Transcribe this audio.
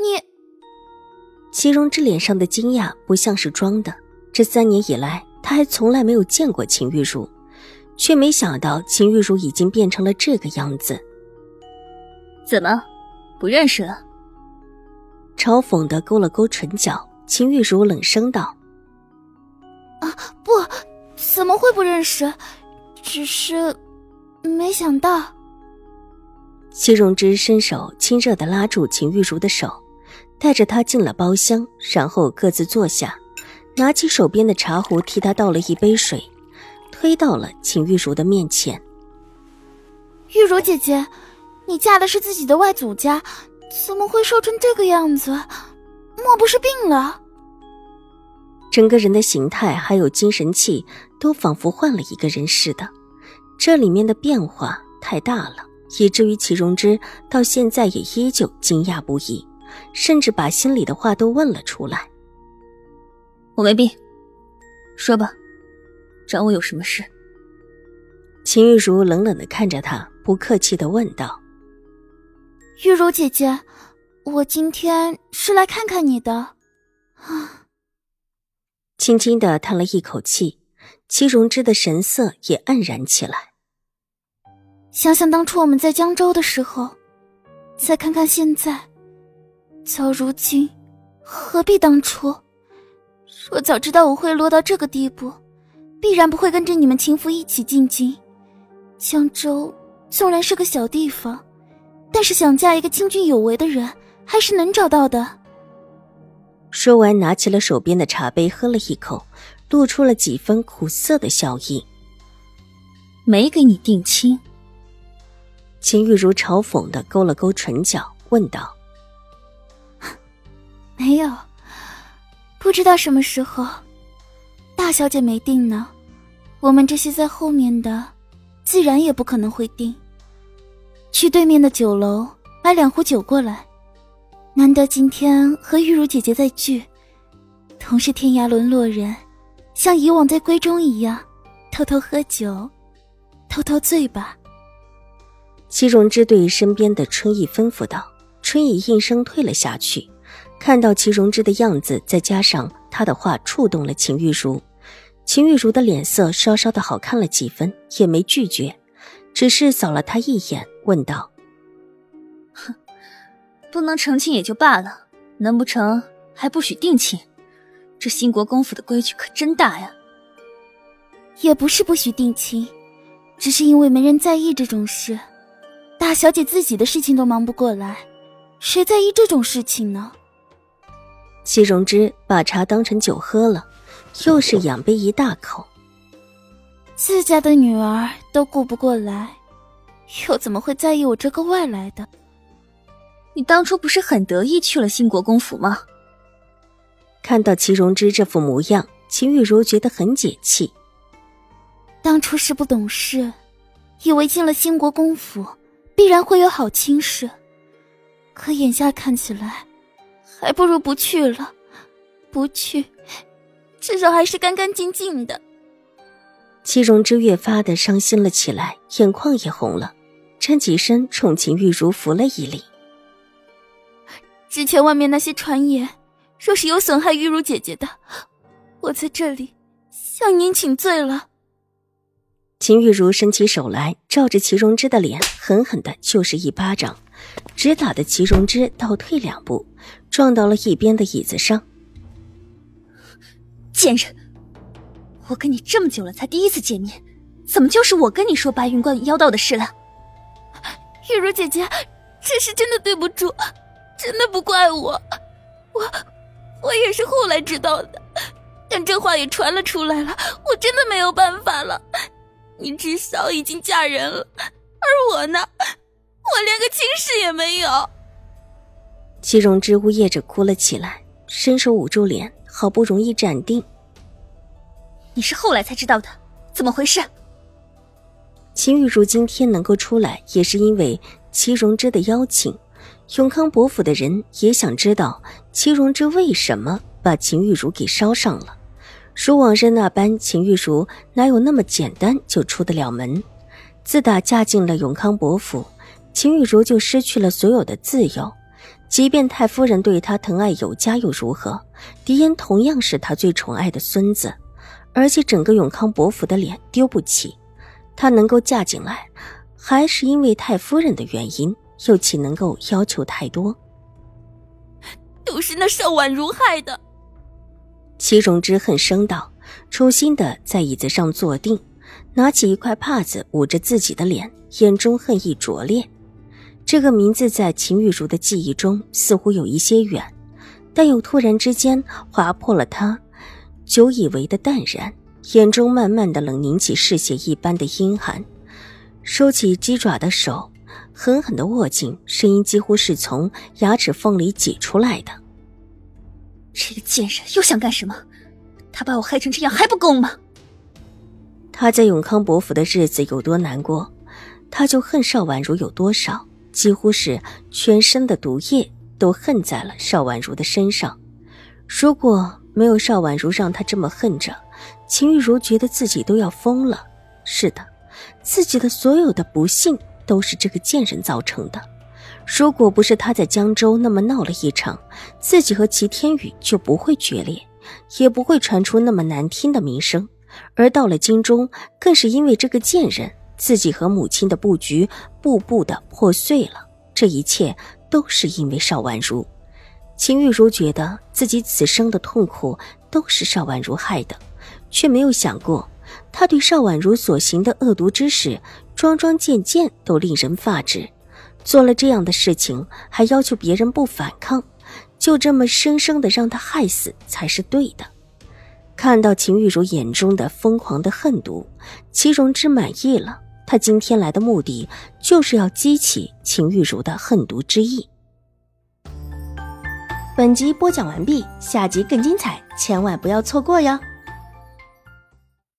你，齐荣之脸上的惊讶不像是装的。这三年以来，他还从来没有见过秦玉茹，却没想到秦玉茹已经变成了这个样子。怎么，不认识了？嘲讽的勾了勾唇角，秦玉茹冷声道：“啊，不，怎么会不认识？只是没想到。”齐荣之伸手亲热的拉住秦玉茹的手。带着他进了包厢，然后各自坐下，拿起手边的茶壶替他倒了一杯水，推到了秦玉茹的面前。玉茹姐姐，你嫁的是自己的外祖家，怎么会瘦成这个样子？莫不是病了？整个人的形态还有精神气都仿佛换了一个人似的，这里面的变化太大了，以至于齐荣之到现在也依旧惊讶不已。甚至把心里的话都问了出来。我没病，说吧，找我有什么事？秦玉茹冷冷的看着他，不客气的问道：“玉茹姐姐，我今天是来看看你的。”啊，轻轻的叹了一口气，齐荣之的神色也黯然起来。想想当初我们在江州的时候，再看看现在。早如今，何必当初？若早知道我会落到这个地步，必然不会跟着你们情妇一起进京。江州纵然是个小地方，但是想嫁一个清俊有为的人，还是能找到的。说完，拿起了手边的茶杯，喝了一口，露出了几分苦涩的笑意。没给你定亲？秦玉如嘲讽的勾了勾唇角，问道。没有，不知道什么时候，大小姐没定呢。我们这些在后面的，自然也不可能会定。去对面的酒楼买两壶酒过来。难得今天和玉茹姐姐再聚，同是天涯沦落人，像以往在闺中一样，偷偷喝酒，偷偷醉吧。戚荣之对身边的春意吩咐道，春意应声退了下去。看到齐荣之的样子，再加上他的话触动了秦玉茹，秦玉茹的脸色稍稍的好看了几分，也没拒绝，只是扫了他一眼，问道：“哼，不能成亲也就罢了，难不成还不许定亲？这兴国公府的规矩可真大呀！”也不是不许定亲，只是因为没人在意这种事，大小姐自己的事情都忙不过来，谁在意这种事情呢？戚荣之把茶当成酒喝了，又是仰杯一大口。自家的女儿都顾不过来，又怎么会在意我这个外来的？你当初不是很得意去了兴国公府吗？看到齐荣之这副模样，秦玉茹觉得很解气。当初是不懂事，以为进了兴国公府必然会有好亲事，可眼下看起来。还不如不去了，不去，至少还是干干净净的。戚荣之越发的伤心了起来，眼眶也红了，站起身冲秦玉茹扶了一礼。之前外面那些传言，若是有损害玉茹姐姐的，我在这里向您请罪了。秦玉茹伸起手来，照着齐荣之的脸狠狠的就是一巴掌，直打的齐荣之倒退两步。撞到了一边的椅子上。贱人，我跟你这么久了才第一次见面，怎么就是我跟你说白云观妖道的事了？玉茹姐姐，这是真的对不住，真的不怪我，我我也是后来知道的，但这话也传了出来了，我真的没有办法了。你至少已经嫁人了，而我呢，我连个亲事也没有。齐荣之呜咽着哭了起来，伸手捂住脸，好不容易站定。你是后来才知道的，怎么回事？秦玉茹今天能够出来，也是因为齐荣之的邀请。永康伯府的人也想知道齐荣之为什么把秦玉茹给捎上了。如往日那般，秦玉茹哪有那么简单就出得了门？自打嫁进了永康伯府，秦玉茹就失去了所有的自由。即便太夫人对他疼爱有加又如何？狄仁同样是他最宠爱的孙子，而且整个永康伯府的脸丢不起。她能够嫁进来，还是因为太夫人的原因，又岂能够要求太多？都是那邵婉如害的。齐荣之恨声道，重新的在椅子上坐定，拿起一块帕子捂着自己的脸，眼中恨意灼烈。这个名字在秦玉茹的记忆中似乎有一些远，但又突然之间划破了他久以为的淡然，眼中慢慢的冷凝起嗜血一般的阴寒，收起鸡爪的手狠狠的握紧，声音几乎是从牙齿缝里挤出来的。这个贱人又想干什么？他把我害成这样还不够吗？他在永康伯府的日子有多难过，他就恨邵婉如有多少，几乎是全身的毒液都恨在了邵婉如的身上。如果没有邵婉如让他这么恨着，秦玉茹觉得自己都要疯了。是的，自己的所有的不幸都是这个贱人造成的。如果不是他在江州那么闹了一场，自己和齐天宇就不会决裂，也不会传出那么难听的名声。而到了京中，更是因为这个贱人，自己和母亲的布局步步的破碎了。这一切都是因为邵婉如。秦玉茹觉得自己此生的痛苦都是邵婉如害的，却没有想过，他对邵婉如所行的恶毒之事，桩桩件件都令人发指。做了这样的事情，还要求别人不反抗，就这么生生的让他害死才是对的。看到秦玉茹眼中的疯狂的恨毒，齐荣之满意了。他今天来的目的，就是要激起秦玉茹的恨毒之意。本集播讲完毕，下集更精彩，千万不要错过哟。